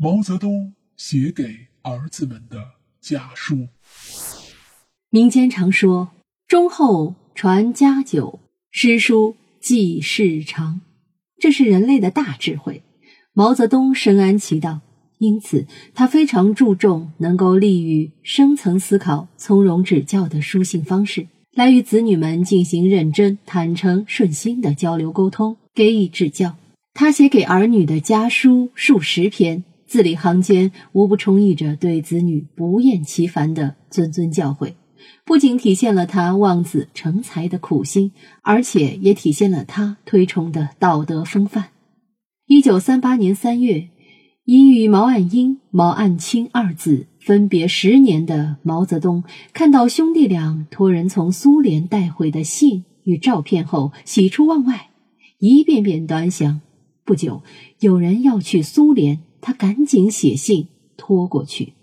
毛泽东写给儿子们的家书。民间常说：“忠厚传家久，诗书继世长。”这是人类的大智慧。毛泽东深谙其道，因此他非常注重能够利于深层思考、从容指教的书信方式。来与子女们进行认真、坦诚、顺心的交流沟通，给予指教。他写给儿女的家书数十篇，字里行间无不充溢着对子女不厌其烦的谆谆教诲，不仅体现了他望子成才的苦心，而且也体现了他推崇的道德风范。一九三八年三月。已与毛岸英、毛岸青二子分别十年的毛泽东，看到兄弟俩托人从苏联带回的信与照片后，喜出望外，一遍遍端详。不久，有人要去苏联，他赶紧写信拖过去。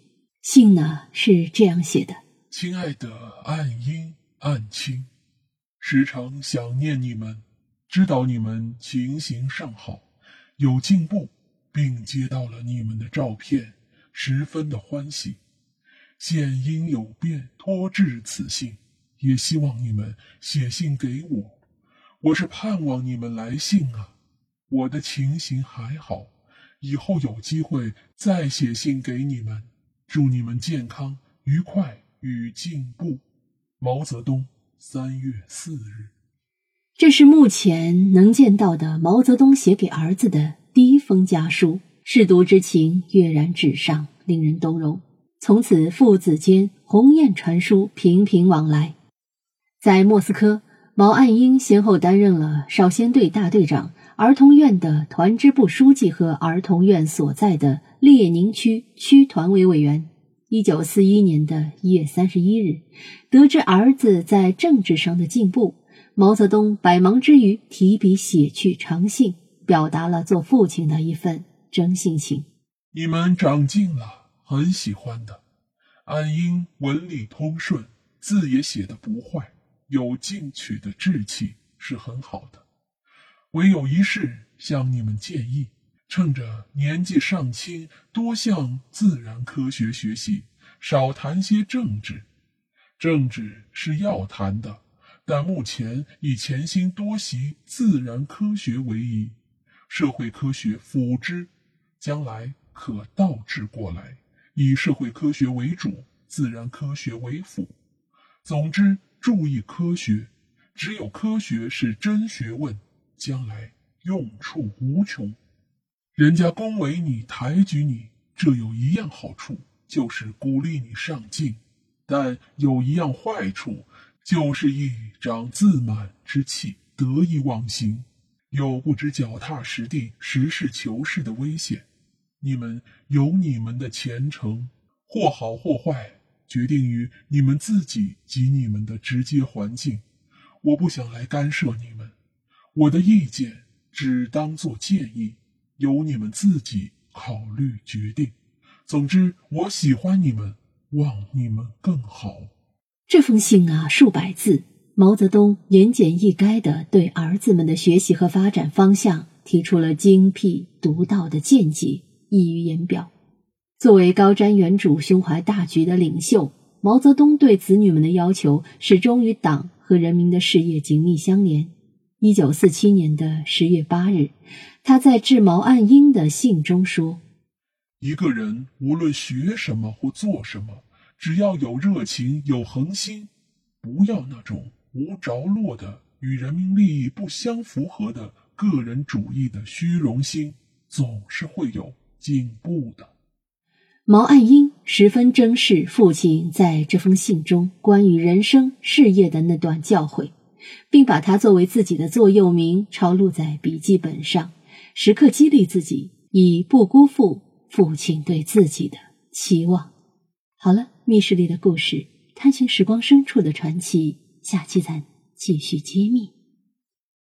信呢是这样写的：“亲爱的岸英、岸青，时常想念你们，知道你们情形尚好，有进步。”并接到了你们的照片，十分的欢喜。现因有变，托致此信，也希望你们写信给我。我是盼望你们来信啊。我的情形还好，以后有机会再写信给你们。祝你们健康、愉快与进步。毛泽东，三月四日。这是目前能见到的毛泽东写给儿子的。第一封家书，舐读之情跃然纸上，令人动容。从此，父子间鸿雁传书，频频往来。在莫斯科，毛岸英先后担任了少先队大队长、儿童院的团支部书记和儿童院所在的列宁区区团委委员。一九四一年的一月三十一日，得知儿子在政治上的进步，毛泽东百忙之余提笔写去长信。表达了做父亲的一份真性情。你们长进了，很喜欢的。安英文理通顺，字也写得不坏，有进取的志气，是很好的。唯有一事向你们建议：趁着年纪尚轻，多向自然科学学习，少谈些政治。政治是要谈的，但目前以潜心多习自然科学为宜。社会科学辅之，将来可倒置过来，以社会科学为主，自然科学为辅。总之，注意科学，只有科学是真学问，将来用处无穷。人家恭维你、抬举你，这有一样好处，就是鼓励你上进；但有一样坏处，就是一长自满之气，得意忘形。有不知脚踏实地、实事求是的危险。你们有你们的前程，或好或坏，决定于你们自己及你们的直接环境。我不想来干涉你们，我的意见只当做建议，由你们自己考虑决定。总之，我喜欢你们，望你们更好。这封信啊，数百字。毛泽东言简意赅地对儿子们的学习和发展方向提出了精辟独到的见解，溢于言表。作为高瞻远瞩、胸怀大局的领袖，毛泽东对子女们的要求始终与党和人民的事业紧密相连。一九四七年的十月八日，他在致毛岸英的信中说：“一个人无论学什么或做什么，只要有热情、有恒心，不要那种。”无着落的、与人民利益不相符合的个人主义的虚荣心，总是会有进步的。毛岸英十分珍视父亲在这封信中关于人生事业的那段教诲，并把它作为自己的座右铭抄录在笔记本上，时刻激励自己，以不辜负父亲对自己的期望。好了，密室里的故事，探寻时光深处的传奇。下期咱继续揭秘。